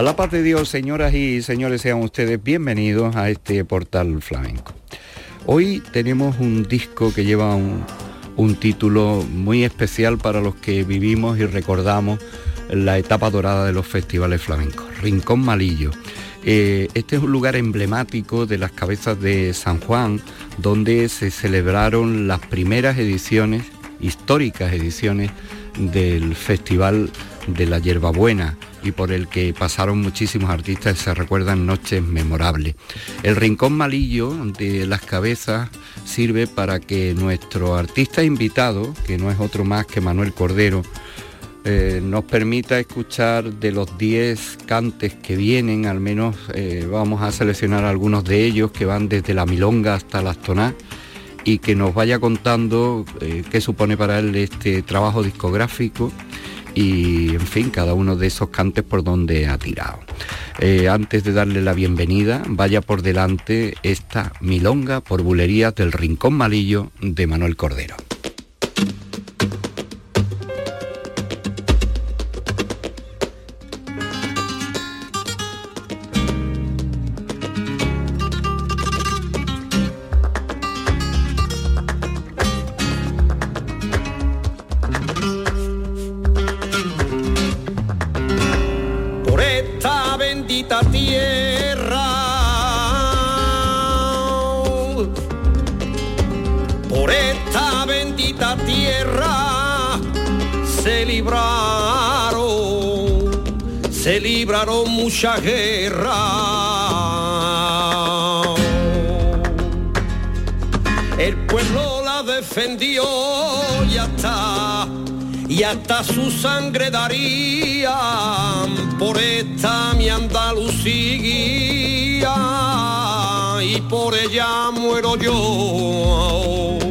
A la paz de Dios, señoras y señores, sean ustedes bienvenidos a este portal flamenco. Hoy tenemos un disco que lleva un, título muy especial para los que vivimos y recordamos la etapa dorada de los festivales flamencos, Rincón Malillo. Eh, este es un lugar emblemático de las cabezas de San Juan, donde se celebraron las primeras ediciones, históricas ediciones, del Festival de la Hierbabuena y por el que pasaron muchísimos artistas se recuerdan noches memorables. El Rincón Malillo de las Cabezas sirve para que nuestro artista invitado, que no es otro más que Manuel Cordero, eh, nos permita escuchar de los 10 cantes que vienen, al menos eh, vamos a seleccionar algunos de ellos que van desde la milonga hasta las tonás y que nos vaya contando eh, qué supone para él este trabajo discográfico y en fin, cada uno de esos cantes por donde ha tirado. Eh, antes de darle la bienvenida, vaya por delante esta milonga por bulerías del Rincón Malillo de Manuel Cordero. Libraron muchas guerras. El pueblo la defendió y hasta y hasta su sangre darían por esta mi Andalucía y por ella muero yo.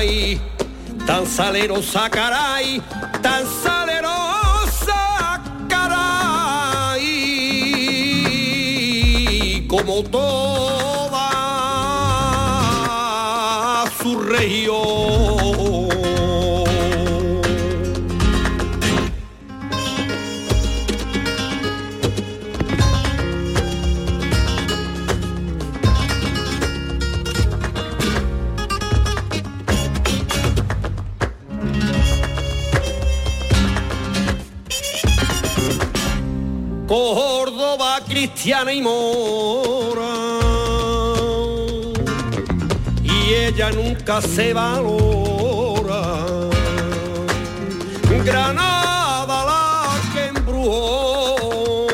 Caí tan salero sacaray cristiana y mora. Y ella nunca se valora. Granada la que embrujó.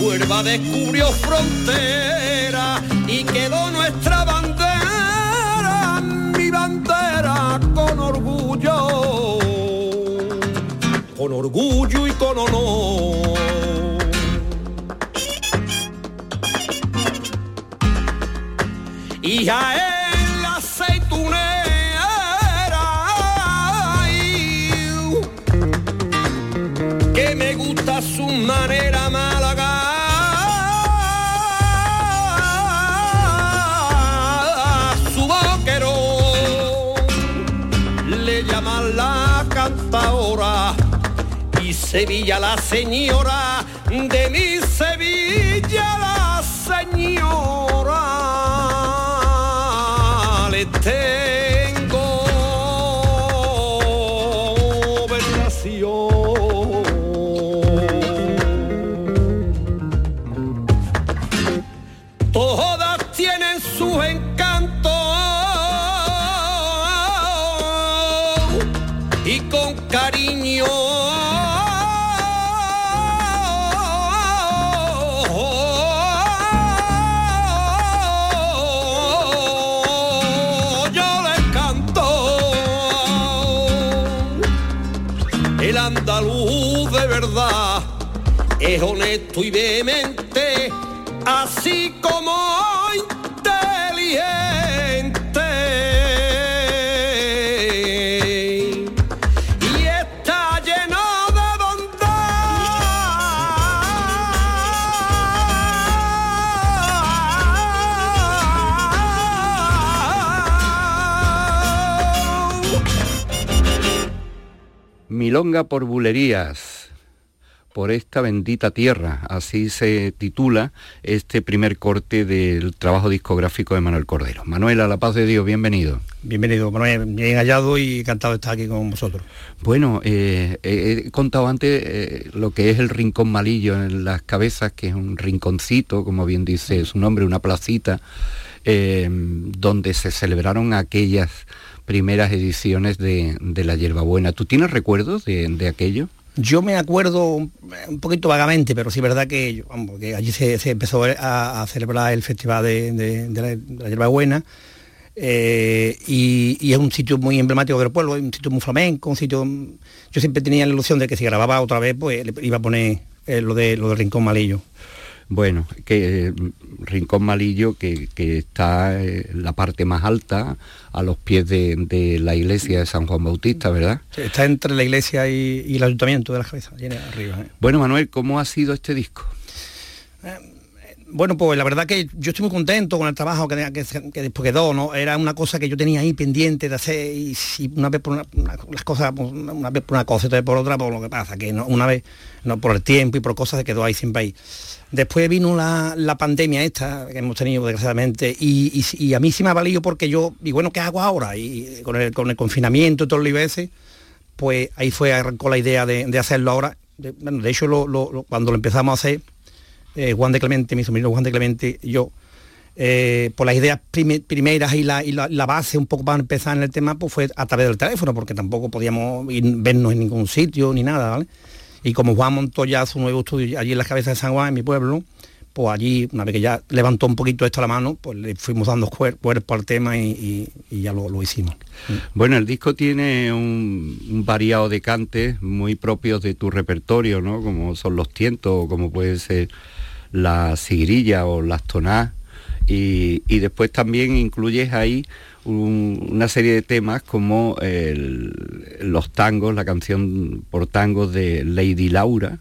Huelva descubrió frontera y quedó nuestra bandera, mi bandera con orgullo con orgullo y con honor. Y a él la aceitunera, ay, que me gusta su manera málaga, su vaquero, le llaman la cantadora y Sevilla la señora de mi es honesto y vehemente, así como inteligente. Y está lleno de bondad. Milonga por bulerías, por esta bendita tierra, así se titula este primer corte del trabajo discográfico de Manuel Cordero. Manuel, a la paz de Dios, bienvenido. Bienvenido, Manuel, bien hallado y encantado de estar aquí con vosotros. Bueno, eh, eh, he contado antes eh, lo que es el Rincón Malillo en las cabezas, que es un rinconcito, como bien dice su nombre, una placita, donde se celebraron aquellas primeras ediciones de, de la Hierbabuena. ¿Tú tienes recuerdos de, de aquello? Yo me acuerdo un, poquito vagamente, pero sí es verdad que, allí se, empezó a, celebrar el festival de, la, de la hierbabuena eh, y, es un sitio muy emblemático del pueblo, es un sitio muy flamenco, un sitio... Yo siempre tenía la ilusión de que si grababa otra vez, pues iba a poner eh, lo, de, lo del Rincón Malillo. Bueno, que eh, Rincón Malillo, que, que está eh, en la parte más alta, a los pies de, de la iglesia de San Juan Bautista, ¿verdad? Está entre la iglesia y, y el ayuntamiento de la cabeza, allí arriba. ¿eh? Bueno, Manuel, ¿cómo ha sido este disco? Bueno, pues la verdad que yo estoy muy contento con el trabajo que, después quedó, ¿no? Era una cosa que yo tenía ahí pendiente de hacer y una vez por una, una- las cosas, pues, una, vez por una cosa y otra por otra, por lo que pasa, que una vez, no por el tiempo y por cosas se quedó ahí siempre ahí. Después vino la, la pandemia esta que hemos tenido desgraciadamente y, y- a mí sí me ha valido porque yo, y bueno, ¿qué hago ahora? Y con el, con el confinamiento y todo lo ese, pues ahí fue, arrancó la idea de, de hacerlo ahora. De, bueno, de hecho, lo- cuando lo empezamos a hacer, eh, Juan de Clemente, mi sobrino Juan de Clemente yo, eh, por las ideas prime- primeras y, la, base un poco para empezar en el tema, pues fue a través del teléfono, porque tampoco podíamos vernos en ningún sitio ni nada, ¿vale? Y como Juan montó ya su nuevo estudio allí en las cabezas de San Juan, en mi pueblo, pues allí, una vez que ya levantó un poquito esto a la mano, pues le fuimos dando cuer- cuerpo al tema y, ya lo, hicimos. Bueno, el disco tiene un, variado de cantes muy propios de tu repertorio, ¿no? Como son los tientos, como puede ser la sigrilla o las tonás. Y, y después también incluyes ahí un- una serie de temas como el- los tangos, la canción por tangos de Lady Laura,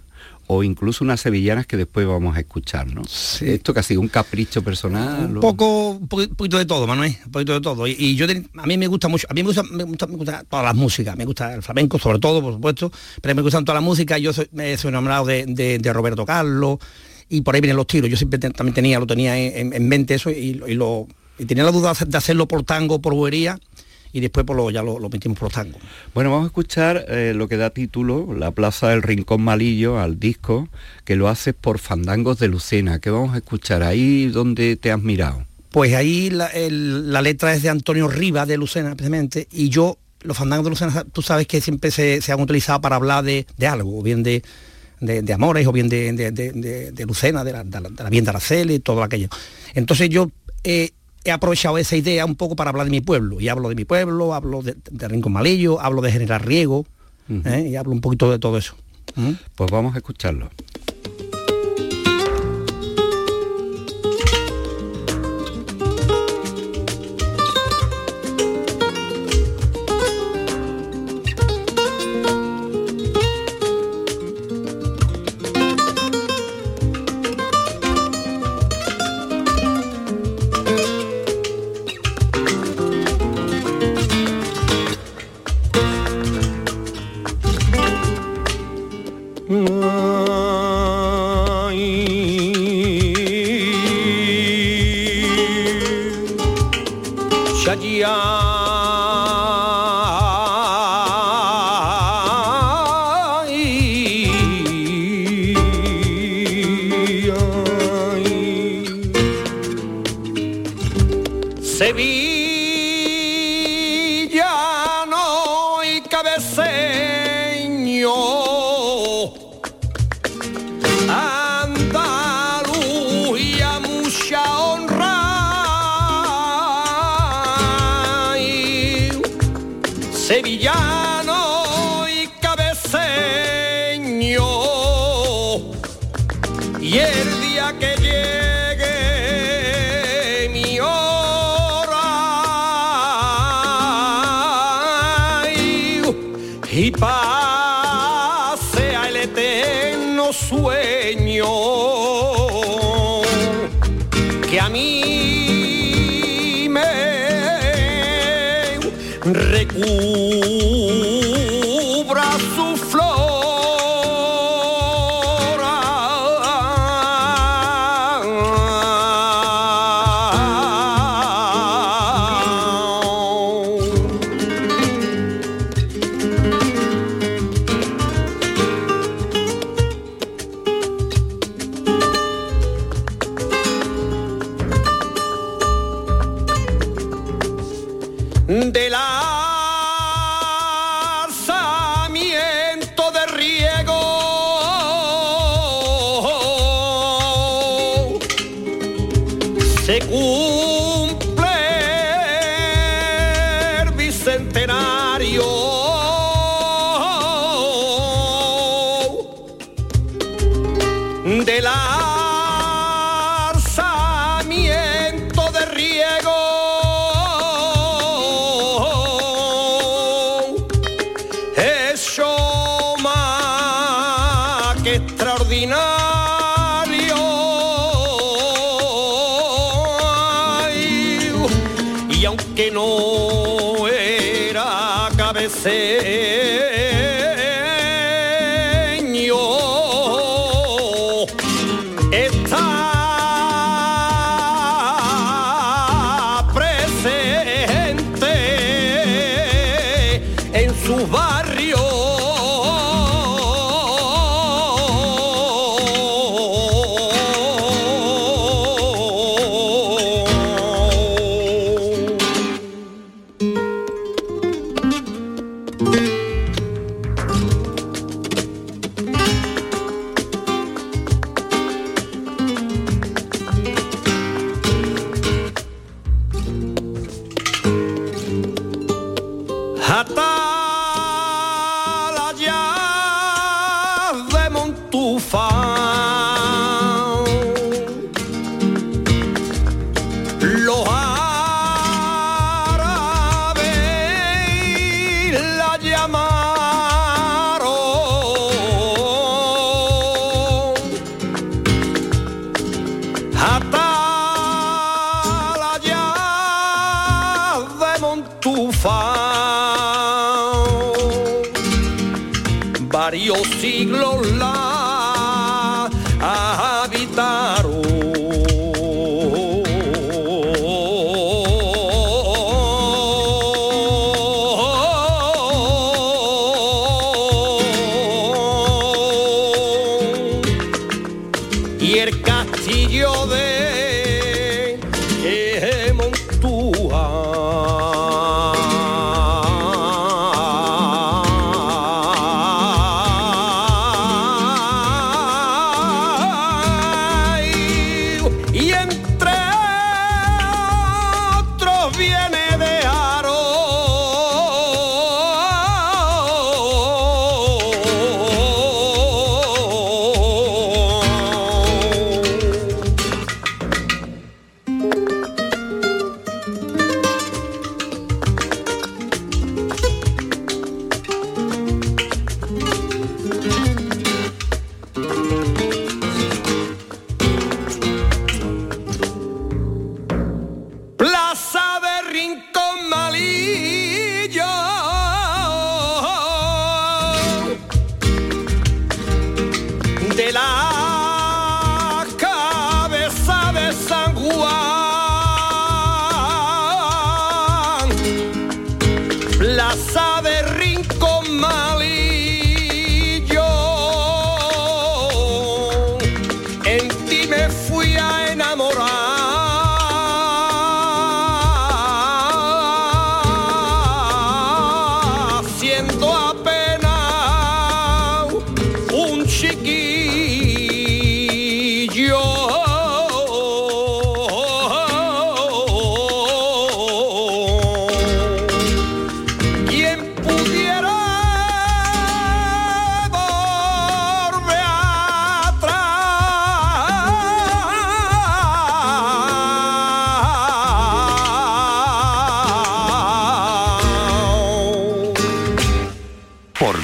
o incluso unas sevillanas que después vamos a escuchar, ¿no? Esto que ha sido un capricho personal. un poco un poqui- poquito de todo Manuel un poquito de todo y, y yo ten- a mí me gusta mucho a mí me gusta, me gusta me gusta todas las músicas me gusta el flamenco sobre todo por supuesto pero me gustan todas las músicas yo soy, me soy enamorado de, de- de Roberto Carlos y por ahí vienen los tiros yo siempre te- también tenía lo tenía en, en mente eso y, lo- y lo y tenía la duda de hacerlo por tango por bobería y después por lo, ya lo, lo metimos por tango Bueno, vamos a escuchar eh, lo que da título, La Plaza del Rincón Malillo, al disco, que lo haces por Fandangos de Lucena. ¿Qué vamos a escuchar? Ahí donde te has mirado. Pues ahí la, el- la letra es de Antonio Rivas de Lucena, precisamente, y yo, los fandangos de Lucena, tú sabes que siempre se, se han utilizado para hablar de, de algo, bien de, de- de amores, o bien de, de- Lucena, de la, de la, de la bien de Araceli, y todo aquello. Entonces yo eh, he aprovechado esa idea un poco para hablar de mi pueblo, y hablo de mi pueblo, hablo de, de Rincón Malillo, hablo de General Riego, ¿eh? y hablo un poquito de todo eso. ¿Mm? Pues vamos a escucharlo. Sevillano aunque no era cabeceño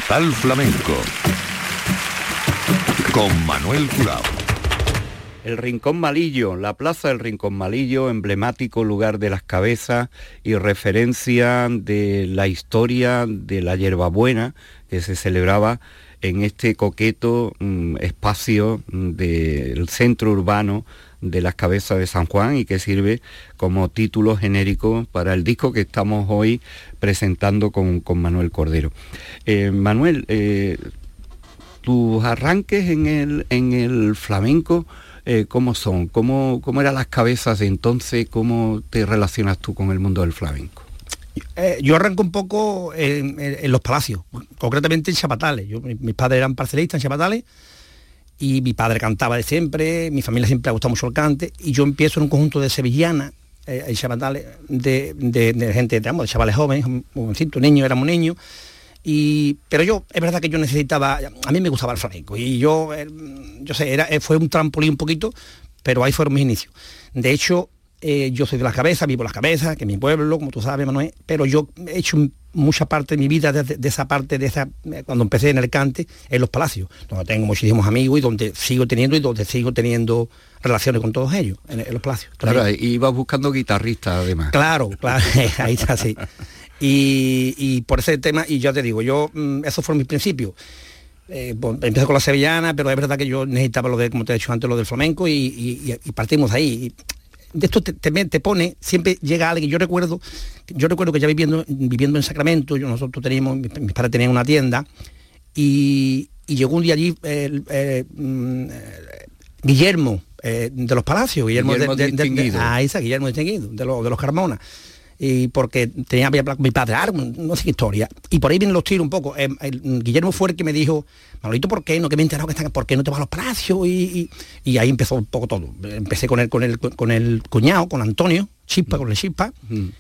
Portal Flamenco con Manuel Curao. El Rincón Malillo, la plaza del Rincón Malillo, emblemático lugar de las cabezas y referencia de la historia de la hierbabuena que se celebraba en este coqueto mm, espacio mm, del centro urbano de las cabezas de San Juan y que sirve como título genérico para el disco que estamos hoy presentando con, Manuel Cordero. Eh, Manuel, eh, tus arranques en el, en el flamenco, eh, ¿cómo son? ¿Cómo, ¿Cómo eran las cabezas de entonces? ¿Cómo te relacionas tú con el mundo del flamenco? Yo arranco un poco en, los palacios, concretamente en Chapatales. mis padres eran parcelistas en Chapatales y mi padre cantaba de siempre, mi familia siempre ha gustado mucho el cante y yo empiezo en un conjunto de sevillanas eh, Chapatales de, de, gente, de chavales jóvenes, jovencitos, niños, éramos niños pero yo, es verdad que yo necesitaba, a mí me gustaba el flamenco y yo, eh, yo sé, era, eh, fue un trampolín un poquito, pero ahí fueron mis inicios. De hecho, eh, yo soy de las cabezas, vivo las cabezas, que es mi pueblo, como tú sabes, Manuel, pero yo he hecho mucha parte de mi vida de, esa parte, de esa, cuando empecé en el cante, en los palacios, donde tengo muchísimos amigos y donde sigo teniendo y donde sigo teniendo relaciones con todos ellos, en, los palacios. Claro, y ibas buscando guitarristas además. Claro, claro, ahí está, así. Y, por ese tema, y ya te digo, yo, mm, esos fueron mis principios. Eh, empecé con la sevillana, pero es verdad que yo necesitaba lo de, como te he dicho antes, lo del flamenco y, partimos ahí. De esto te, te, pone, siempre llega alguien, yo recuerdo, yo recuerdo que ya viviendo, viviendo en Sacramento, yo, nosotros teníamos, mis, padres tenían una tienda y, llegó un día allí mm, Guillermo eh, de los Palacios, Guillermo, Guillermo de, de, ah, esa, Guillermo distinguido, de, de los Carmona y porque tenía mi padre, no sé qué historia. Y por ahí vienen los tiros un poco. Eh, Guillermo fue el que me dijo, Manolito, ¿por qué no? Que me he enterado que están, ¿por qué no te vas a los palacios? Y, ahí empezó un poco todo. Empecé con el, con el, con el cuñado, con Antonio, Chispa, con el Chispa.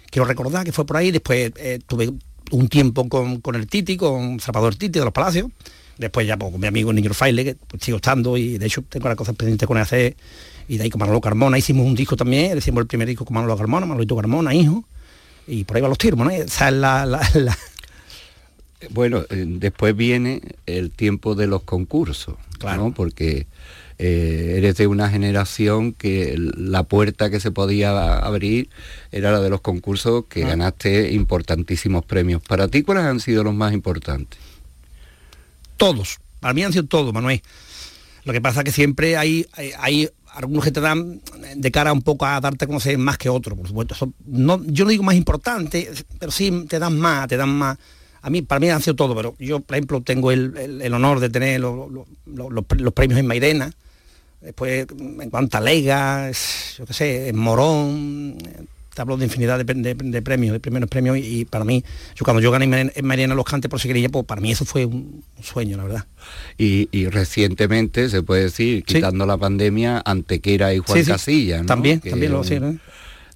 Quiero recordar que fue por ahí. Después eh, tuve un tiempo con, con, el Titi, con Zapador Titi de los Palacios. Después ya pues, con mi amigo Niño Faile, que pues, sigo estando y de hecho tengo las cosas pendientes con él hacer. Y de ahí con Manolo Carmona hicimos un disco también, hicimos el primer disco con Manolo Carmona, Manolito Carmona, hijo y por ahí van los tiros, ¿no? Esa es la, Bueno, eh, después viene el tiempo de los concursos, claro. Porque eh, eres de una generación que la puerta que se podía abrir era la de los concursos que ah. ganaste importantísimos premios. ¿Para ti cuáles han sido los más importantes? Todos, para mí han sido todos, Manuel. Lo que pasa es que siempre hay, hay algunos que te dan de cara un poco a darte a conocer más que otros, por supuesto. no, yo no digo más importante, pero sí te dan más, te dan más. A mí, para mí han sido todo, pero yo, por ejemplo, tengo el, honor de tener los, premios en Mairena, después en cuanto a Lega, yo qué sé, en Morón, te hablo de infinidad de, premios, de primeros premios, y, para mí, yo cuando yo gané en Mariana los cantes por seguirilla, pues para mí eso fue un, sueño, la verdad. Y, recientemente, se puede decir, quitando la pandemia, Antequera y Juan Casilla, ¿no? También, también lo sí,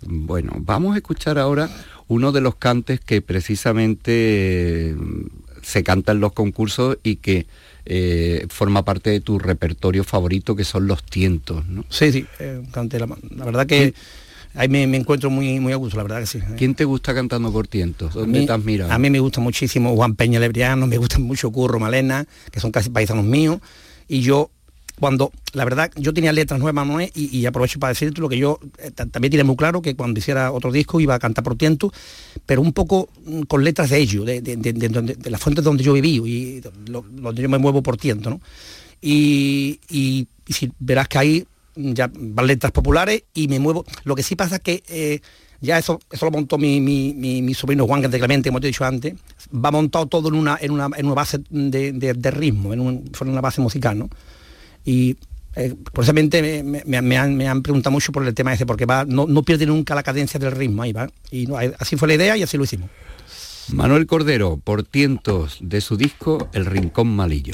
Bueno, vamos a escuchar ahora uno de los cantes que precisamente mm, se canta en los concursos y que eh, forma parte de tu repertorio favorito, que son los tientos, ¿no? Sí, sí, eh, cante la, la verdad que ahí me, encuentro muy, muy a gusto, la verdad que sí. ¿Quién te gusta cantando por tientos? ¿Dónde te has mirado? A mí me gusta muchísimo Juan Peña Lebriano, me gusta mucho Curro Malena, que son casi paisanos míos, y yo cuando, la verdad, yo tenía letras nuevas, ¿no? y, y aprovecho para decirte lo que yo eh, también tiene muy claro que cuando hiciera otro disco iba a cantar por tiento, pero un poco mm, con letras de ellos, de, de, de, las fuentes donde yo viví y donde yo me muevo por tiento, ¿no? Y, y, y si verás que ahí ya van letras populares y me muevo. Lo que sí pasa que eh, ya eso, eso lo montó mi, mi, sobrino Juan de Clemente, como te he dicho antes, va montado todo en una, en una, en una base de, ritmo, en, una base musical, ¿no? Y eh, precisamente me, han, preguntado mucho por el tema ese, porque va, no, no pierde nunca la cadencia del ritmo, ahí va. Y así fue la idea y así lo hicimos. Manuel Cordero, por tientos de su disco El Rincón Malillo.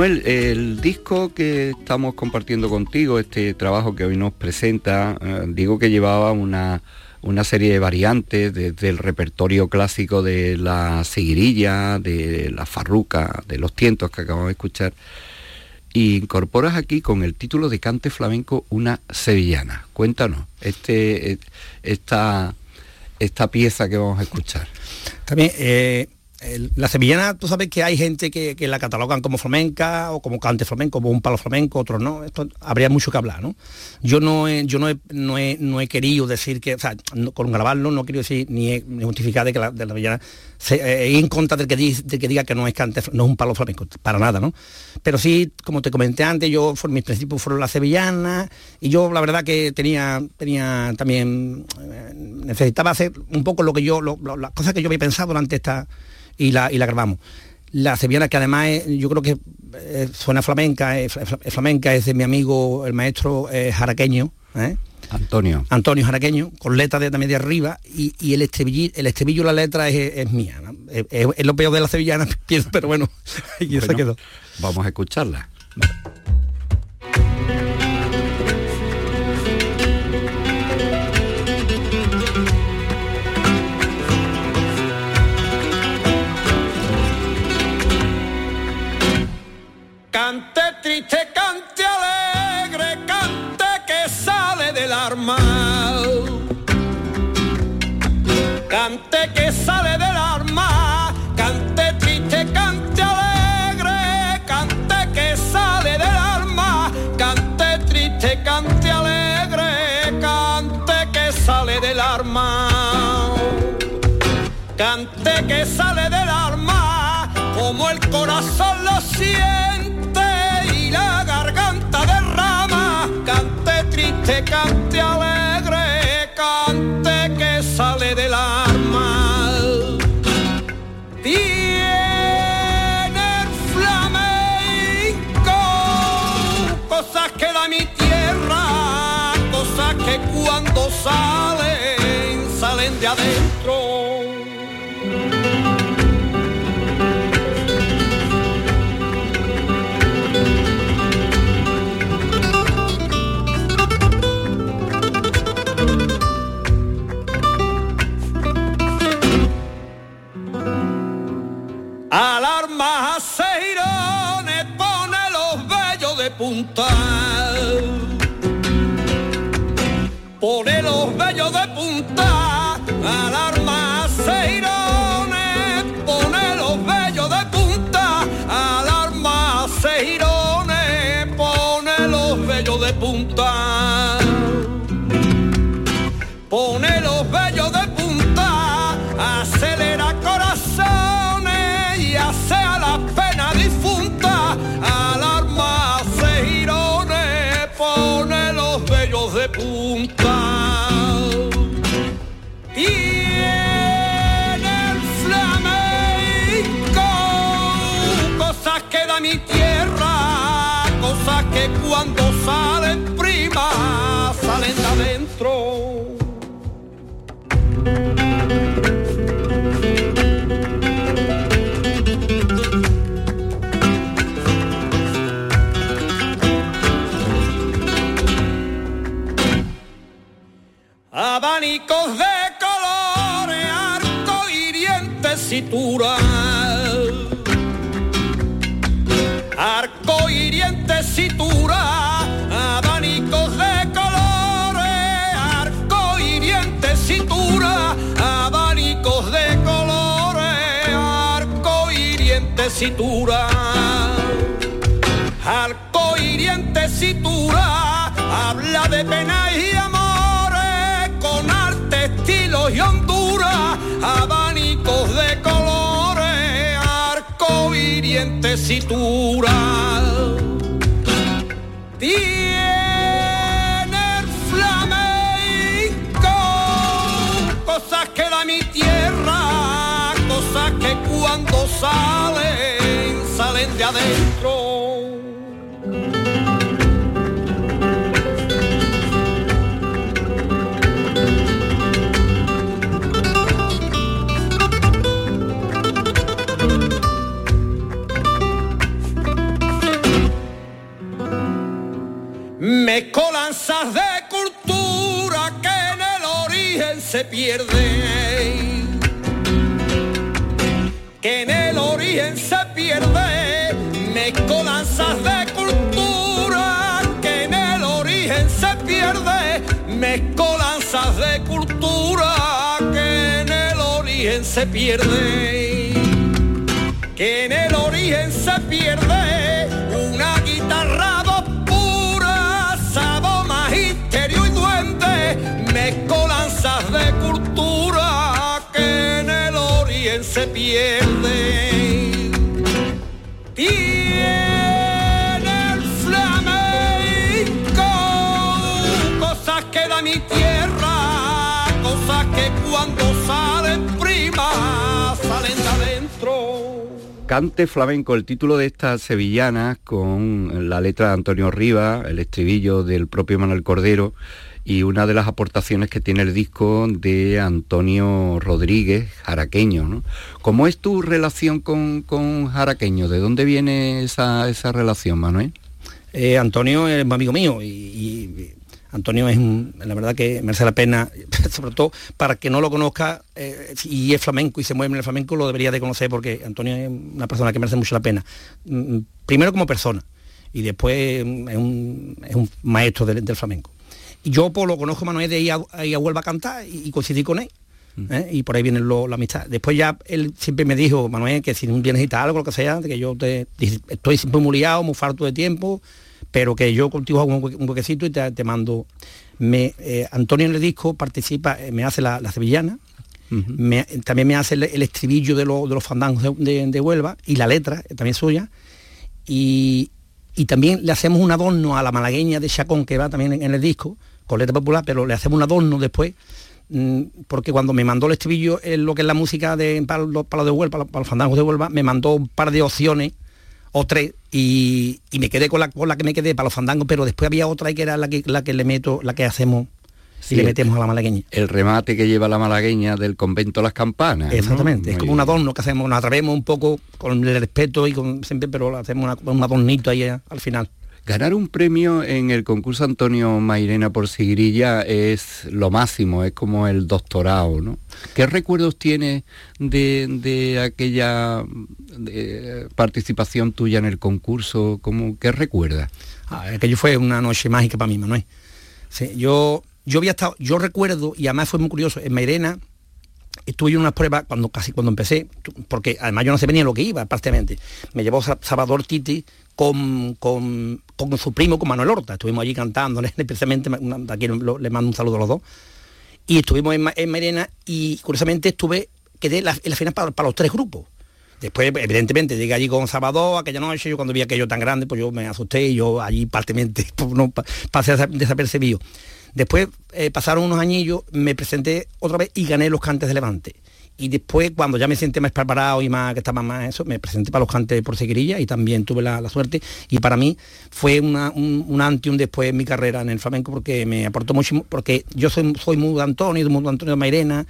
Manuel, el disco que estamos compartiendo contigo, este trabajo que hoy nos presenta, eh, digo que llevaba una, una serie de variantes desde el repertorio clásico de la seguirilla, de la farruca, de los tientos que acabamos de escuchar, y incorporas aquí con el título de cante flamenco una sevillana. Cuéntanos, este, eh, esta, esta pieza que vamos a escuchar. También, eh, la sevillana, tú sabes que hay gente que, que la catalogan como flamenca o como cante flamenco, como un palo flamenco, otros no. Esto habría mucho que hablar, ¿no? Yo no he, yo no no he, no he querido decir que, o sea, no- con grabarlo no quiero decir ni, justificar de que la, de la sevillana se, eh, en contra del que, que diga que no es cante, no es un palo flamenco, para nada, ¿no? Pero sí, como te comenté antes, yo mis principios fueron la sevillana y yo la verdad que tenía, tenía también eh, necesitaba hacer un poco lo que yo, las cosas que yo había pensado durante esta y la, y la grabamos. La sevillana que además es- yo creo que eh, suena flamenca, es, fla- es flamenca, es de mi amigo el maestro eh, jaraqueño, ¿eh? Antonio. Antonio Jaraqueño, con letra de también de arriba, y, y el estribillo, el estribillo la letra es, es mía. ¿no? Es, es- es lo peor de la sevillana, pienso, pero bueno, y quedó. Vamos a escucharla. Sale del arma, como el corazón lo siente y la garganta derrama. Cante triste, cante alegre, cante que sale del arma. Arco hiriente cintura, habla de pena y amores, con arte, estilo y hondura, abanicos de colores, arco hiriente cintura. Salen, salen de adentro. Mezcolanzas de cultura que en el origen se pierden. Se pierde. Mezcolanzas de cultura que en el origen se pierde. Mezcolanzas de cultura que en el origen se pierde. Que en el origen se pierde Cante flamenco, el título de esta sevillana con la letra de Antonio Rivas, el estribillo del propio Manuel Cordero y una de las aportaciones que tiene el disco de Antonio Rodríguez, jaraqueño. ¿Cómo es tu relación con, con jaraqueño? ¿De dónde viene esa, esa relación, Manuel? Eh, Antonio es amigo mío y Antonio es un, la verdad que merece la pena, sobre todo para que no lo conozca eh, y es flamenco y se mueve en el flamenco, lo debería de conocer porque Antonio es una persona que merece mucho la pena. Mm, Primero como persona y después mm, es un, es un maestro del, del flamenco. Y yo pues, lo conozco a Manuel de ir a, a Huelva a cantar y, y coincidí con él. ¿eh? Y por ahí viene lo- la amistad. Después ya él siempre me dijo, Manuel, que si un día necesitas algo, lo que sea, que yo te estoy siempre muy liado, muy farto de tiempo, pero que yo contigo hago un, hue- un huequecito y te, te mando. Me, eh, Antonio en el disco participa, eh, me hace la, la sevillana, me- también me hace el, el estribillo de, lo- de los fandangos de, de- de Huelva y la letra, eh, también suya. Y, y también le hacemos un adorno a la malagueña de Chacón, que va también en, en el disco, con letra popular, pero le hacemos un adorno después, mm, porque cuando me mandó el estribillo, lo que es la música de, para, los, para los de Huelva, para, los- para los fandangos de Huelva, me mandó un par de opciones o tres y, y me quedé con la, con la que me quedé para los fandangos, pero después había otra que era la que, la que le meto, la que hacemos Sí, y le metemos a la malagueña. El remate que lleva la malagueña del convento Las Campanas. ¿no? Exactamente, es como un adorno que hacemos, nos atrevemos un poco con el respeto y con siempre, pero hacemos una- un adornito ahí eh, al final. Ganar un premio en el concurso Antonio Mairena por Sigrilla es lo máximo, es como el doctorado, ¿no? ¿Qué recuerdos tienes de, de aquella participación tuya en el concurso? ¿Cómo, ¿Qué recuerdas? Ah, aquello fue una noche mágica para mí, Manuel. Sí, yo, yo había estado, yo recuerdo, y además fue muy curioso, en Mairena estuve en unas pruebas cuando casi cuando empecé, porque además yo no sabía ni lo que iba prácticamente. Me llevó Sa- Salvador Titi con, con, con su primo, con Manuel Horta. Estuvimos allí cantando, especialmente, aquí le mando un saludo a los dos. Y estuvimos en, en Mairena y curiosamente estuve, quedé la- en la final para, para los tres grupos. Después, evidentemente, llegué allí con Salvador aquella noche, yo cuando vi aquello tan grande, pues yo me asusté y yo allí partemente pues, no, pa- pasé desa- desapercibido. Después eh, pasaron unos añillos, me presenté otra vez y gané los cantes de Levante. Y después, cuando ya me senté más preparado y más que estaba más eso, me presenté para los cantes por seguirilla y también tuve la, la suerte. Y para mí fue una- un, un antes y un después en mi carrera en el flamenco porque me aportó mucho, porque yo soy, soy muy de Antonio, de muy de Antonio de Mairena,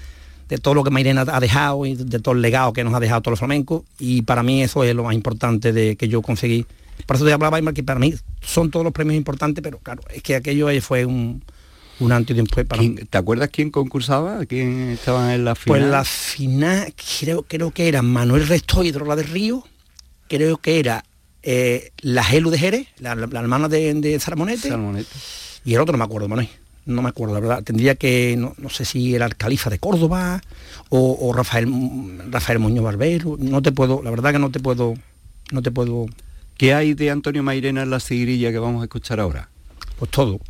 de todo lo que Mairena ha dejado y de todo el legado que nos ha dejado todos los flamencos y para mí eso es lo más importante de que yo conseguí. Por eso te hablaba, Aymar, que para mí son todos los premios importantes, pero claro, es que aquello fue un, un antes y un después para mí. ¿Quién- ¿Te acuerdas quién concursaba? ¿Quién estaba en la final? Pues la final, creo, creo que era Manuel Resto Hidrola del Río, creo que era eh, la Gelu de Jerez, la, la- la hermana de, de Salmonete. y el otro no me acuerdo, Manuel. No me acuerdo, la verdad. Tendría que, no, no sé si era el califa de Córdoba o, o Rafael Rafael Muñoz Barbero. No te puedo, la verdad que no te puedo, no te puedo, ¿Qué hay de Antonio Mairena en la Sigrilla que vamos a escuchar ahora? pues todo.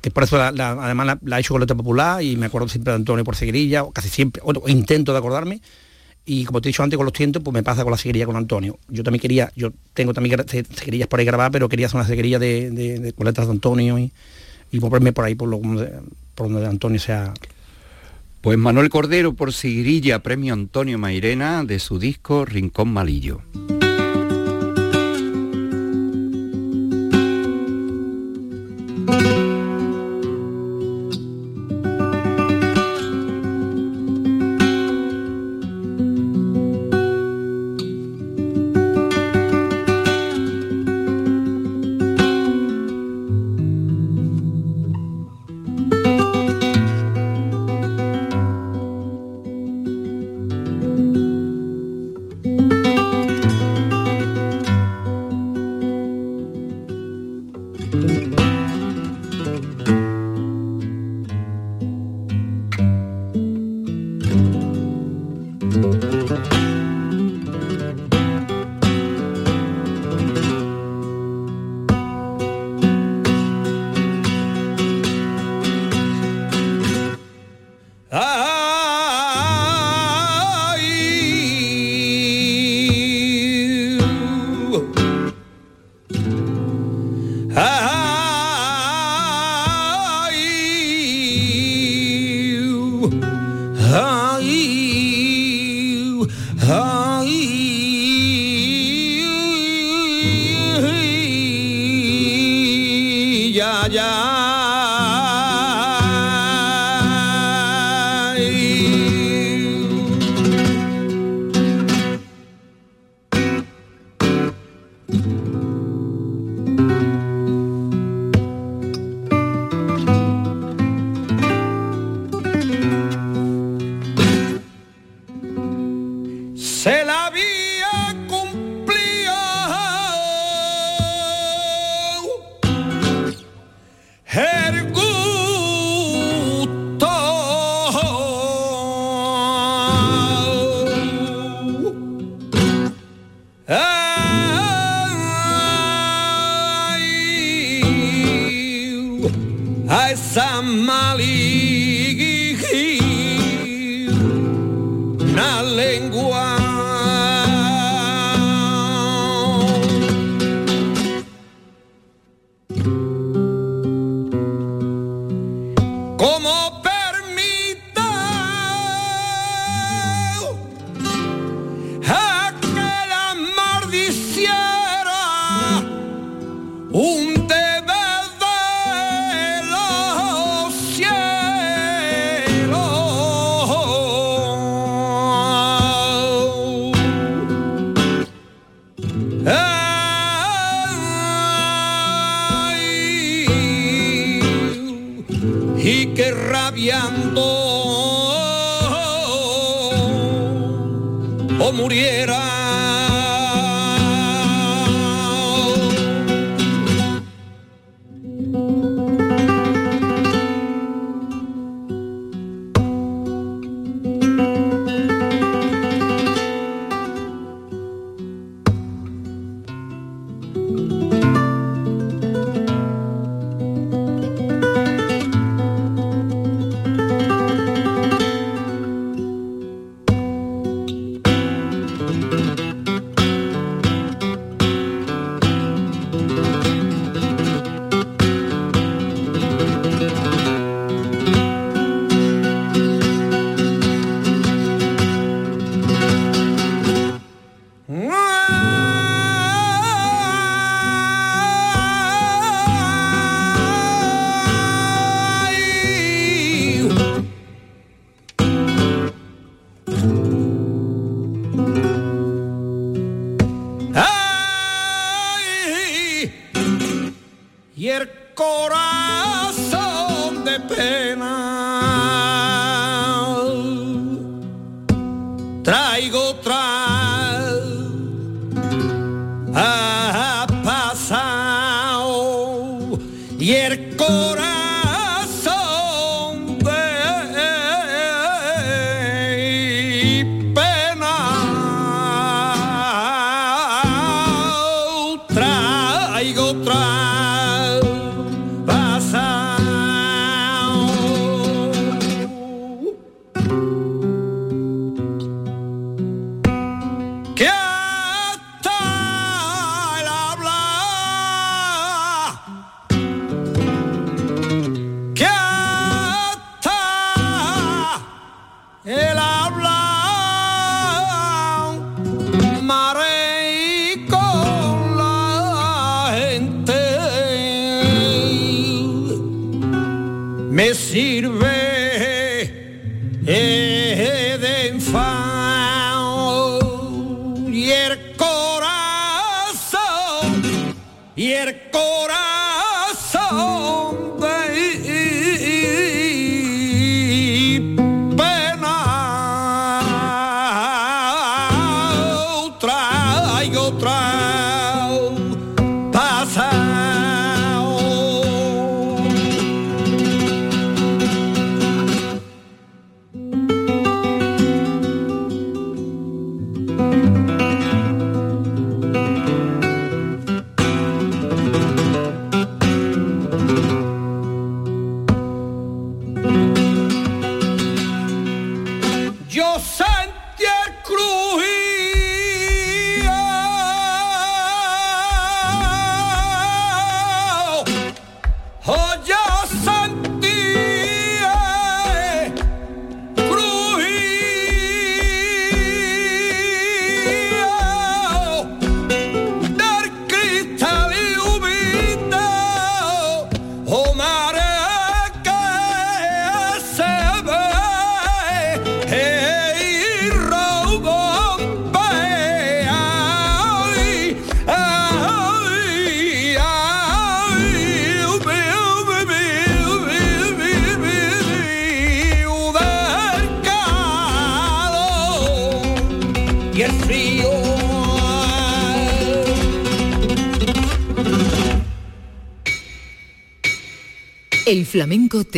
Que por eso además la, he hecho con letra popular y me acuerdo siempre de Antonio por seguirilla, o casi siempre, intento de acordarme. Y como te he dicho antes con los tientos, pues me pasa con la seguirilla con Antonio. Yo también quería, yo tengo también seguirillas por ahí grabadas, pero quería hacer una seguirilla de, de, de- letras de Antonio y, y por ahí por donde Antonio sea. Pues Manuel Cordero por Sigrilla, premio Antonio Mairena de su disco Rincón Malillo.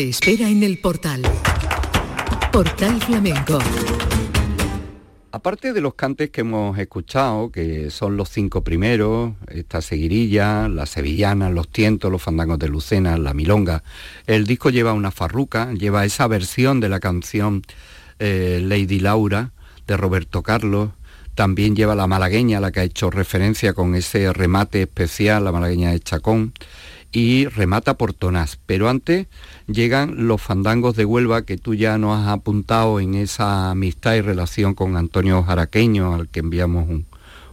Espera en el portal. Portal Flamenco. Aparte de los cantes que hemos escuchado, que son los cinco primeros, esta seguirilla, la sevillana, los tientos, los fandangos de Lucena, la milonga, el disco lleva una farruca, lleva esa versión de la canción eh, Lady Laura de Roberto Carlos, también lleva la malagueña, la que ha hecho referencia con ese remate especial, la malagueña de Chacón, y remata por Tonás. Pero antes llegan los fandangos de Huelva que tú ya nos has apuntado en esa amistad y relación con Antonio Jaraqueño, al que enviamos un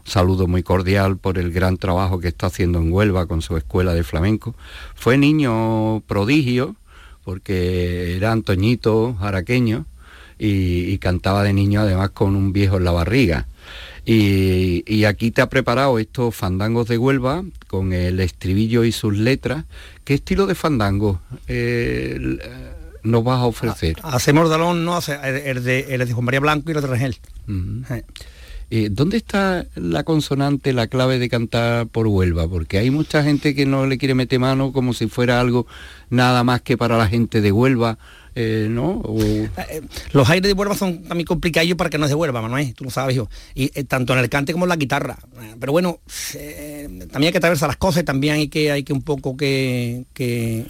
saludo muy cordial por el gran trabajo que está haciendo en Huelva con su escuela de flamenco. Fue niño prodigio, porque era Antoñito Jaraqueño y, y cantaba de niño además con un viejo en la barriga. Y, aquí te ha preparado estos fandangos de Huelva con el estribillo y sus letras. ¿Qué estilo de fandango eh, nos vas a ofrecer? Hacemos Dalón, no, el de, el de Juan María Blanco y el de Rangel. Eh, ¿Dónde está la consonante, la clave de cantar por Huelva? Porque hay mucha gente que no le quiere meter mano como si fuera algo nada más que para la gente de Huelva eh, ¿no? Eh, los aires de Huelva son también complicados para que no se vuelva, Manuel, tú lo sabes, yo. Y eh, tanto en el cante como en la guitarra. Pero bueno, también hay que atravesar las cosas y también hay que, hay que un poco que, que,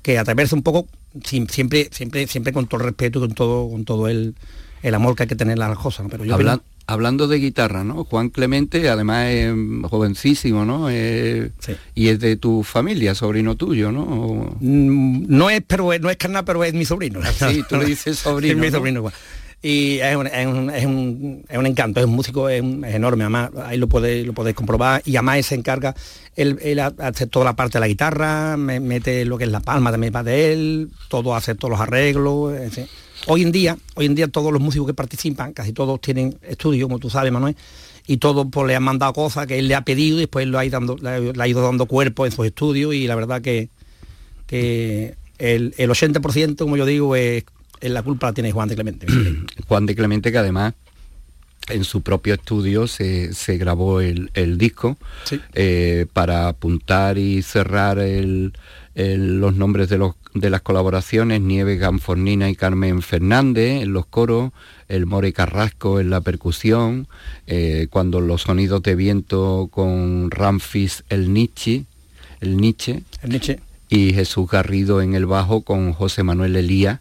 que atravesar un poco, siempre, siempre, siempre con todo el respeto y con todo, con todo el, el amor que hay que tener las cosas. Pero yo hablando de guitarra, ¿no? Juan Clemente, además es jovencísimo, ¿no? Y es de tu familia, sobrino tuyo, ¿no? Mm, no es, pero no es carnal, pero es mi sobrino. Sí, tú le dices sobrino. es mi sobrino. Y es un, es, un, es, un, encanto, es un músico es, enorme, además ahí lo podéis, lo podéis comprobar. Y además se encarga, él, hace toda la parte de la guitarra, mete lo que es la palma también para de él, todo hace todos los arreglos, Hoy en día, hoy en día todos los músicos que participan, casi todos tienen estudios, como tú sabes, Manuel, y todos pues, le han mandado cosas que él le ha pedido y después lo ha ido dando, le ha ido dando cuerpo en sus estudios y la verdad que, que el, 80%, como yo digo, es, la culpa la tiene Juan de Clemente. Juan de Clemente que además en su propio estudio se, grabó el, disco eh, para apuntar y cerrar los nombres de los de las colaboraciones Nieves Ganfornina y Carmen Fernández en los coros, el More Carrasco en la percusión, eh, cuando los sonidos de viento con Ramfis el Nietzsche, el Nietzsche, y Jesús Garrido en el bajo con José Manuel Elías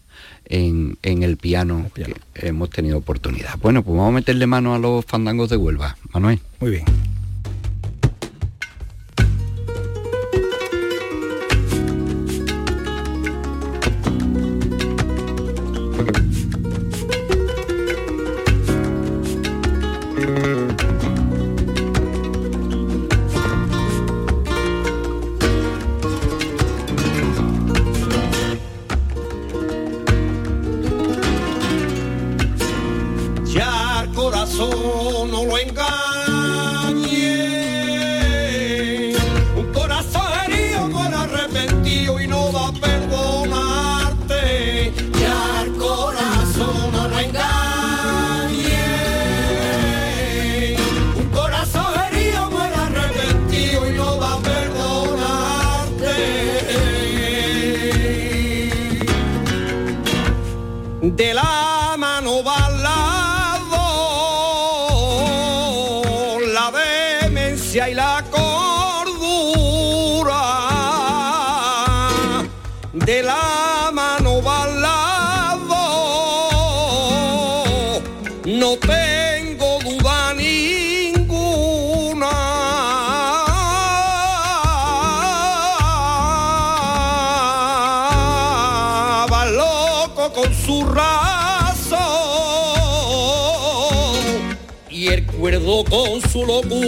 en, el piano, que hemos tenido oportunidad. Bueno, pues vamos a meterle mano a los fandangos de Huelva. Manuel. Muy bien. de la 包塑料布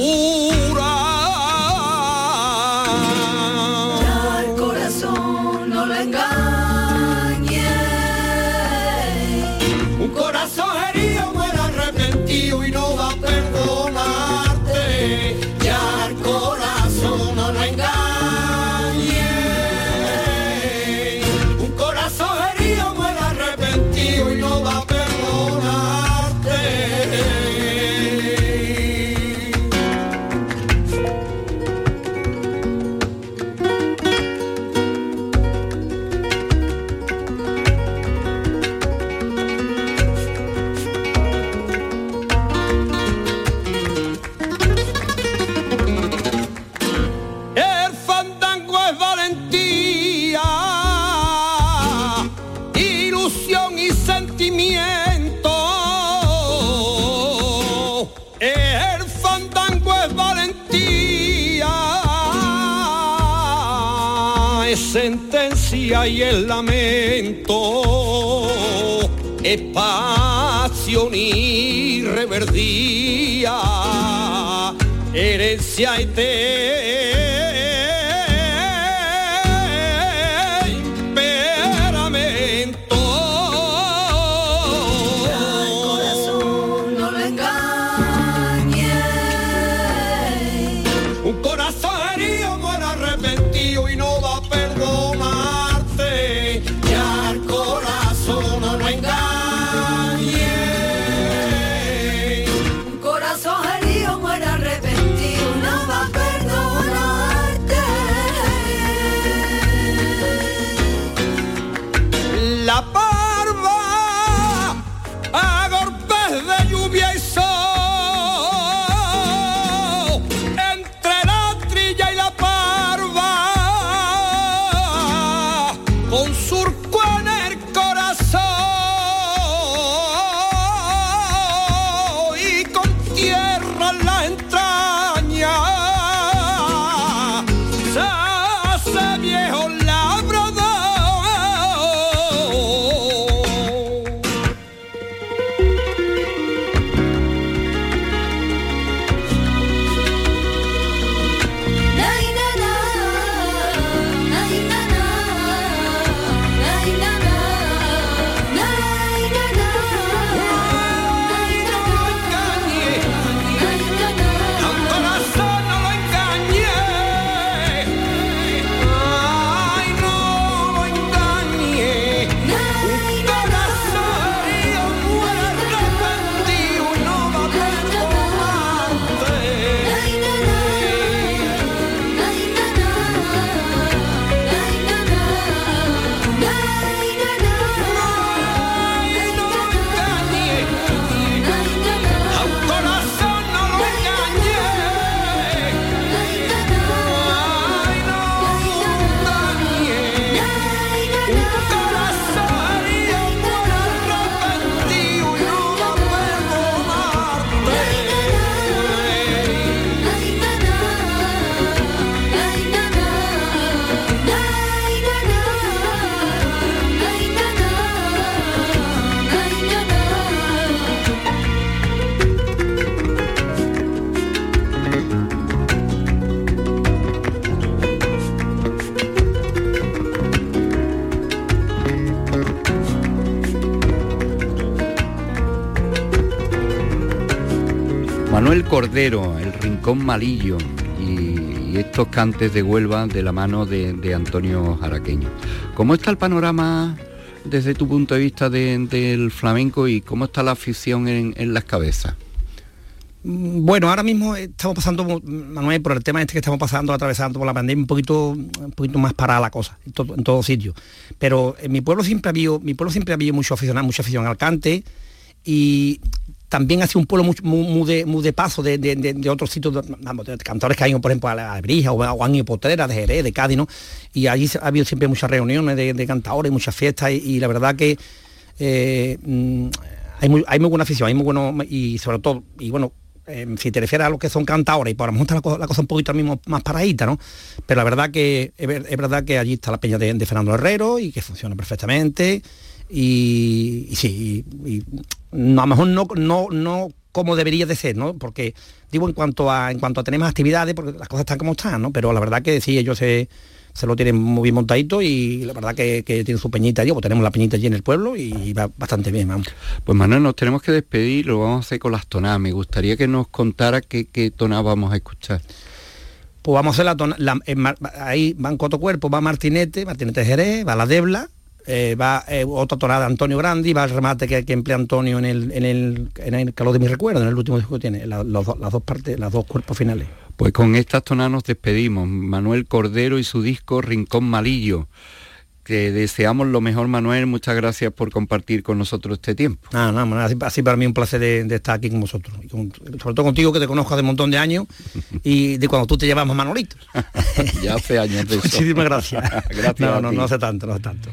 sentencia y el lamento, es pasión reverdía, herencia y Cordero, El Rincón Malillo y, estos cantes de Huelva de la mano de, Antonio Jaraqueño. ¿Cómo está el panorama desde tu punto de vista de- del flamenco y cómo está la afición en, las cabezas? Mm, Bueno, ahora mismo estamos pasando, Manuel, por el tema este que estamos pasando, atravesando por la pandemia, un poquito, un poquito más parada la cosa, en todo, en sitio. Pero en mi pueblo siempre ha habido, mi pueblo siempre ha habido mucho aficionado, mucha afición al cante y también ha sido un pueblo muy, de, paso de, otros sitios, de- cantores que han ido, por ejemplo, a la Brija o, o han ido Potrera, de Jerez, de Cádiz, ¿no? Y allí ha habido siempre muchas reuniones de, cantadores, muchas fiestas y, y la verdad que eh, mm, hay, muy, hay muy buena afición, hay muy bueno y sobre todo, y bueno, eh, si te refieres a lo que son cantadores, y por lo mejor la, la cosa un poquito mismo más paradita, ¿no? Pero la verdad que es, ver- es verdad que allí está la peña de Fernando Herrero y que funciona perfectamente. Y, y sí, y, y no, a lo mejor no, no, no como debería de ser, ¿no? Porque digo en cuanto a en cuanto a tener más actividades, porque las cosas están como están, ¿no? Pero la verdad que sí, ellos se, se lo tienen muy bien montadito y la verdad que, que tienen su peñita allí, pues tenemos la peñita allí en el pueblo y va bastante bien, vamos. Pues Manuel, nos tenemos que despedir, lo vamos a hacer con las tonadas. Me gustaría que nos contara qué, qué tonada vamos a escuchar. Pues vamos a hacer la, tona- la- en Mar- ahí van Coto Cuerpo, va Martinete, Martinete Jerez, va la Debla, eh, va eh, otra tonada de Antonio Grandi, va el remate que, que emplea Antonio en el, en el, en el calor de mi recuerdo, en el último disco que tiene, la- los do- las dos partes, las dos cuerpos finales. Pues con estas tonadas nos despedimos. Manuel Cordero y su disco Rincón Malillo. Que deseamos lo mejor, Manuel. Muchas gracias por compartir con nosotros este tiempo. Nada, nada, así, así para mí un placer de, de estar aquí con vosotros. Y con- sobre todo contigo que te conozco hace un montón de años y de cuando tú te llevas más Manolito. ya hace años de eso. Muchísimas gracias. Gracias No, no, no hace tanto, no hace tanto.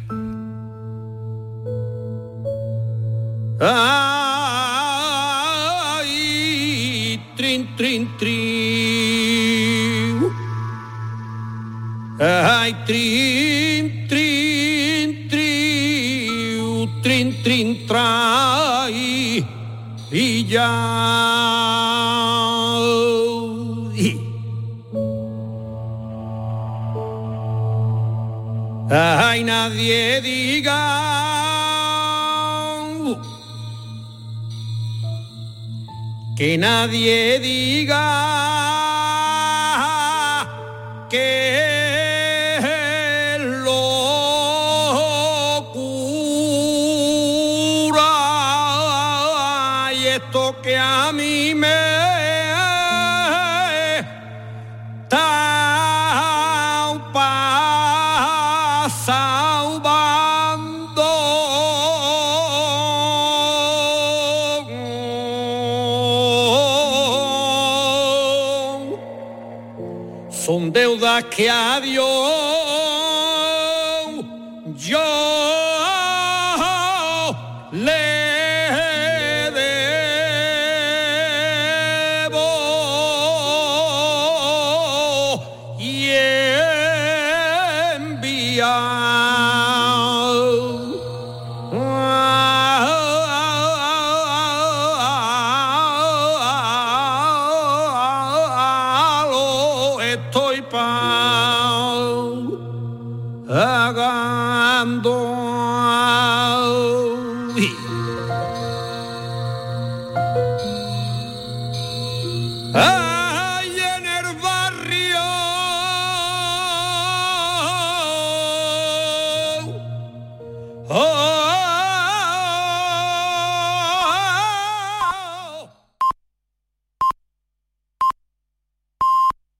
Ay, trin, trin, trin. Ay, trin, trin, trin, trin, trin, trai, y ya. Ay, nadie diga que nadie diga que que a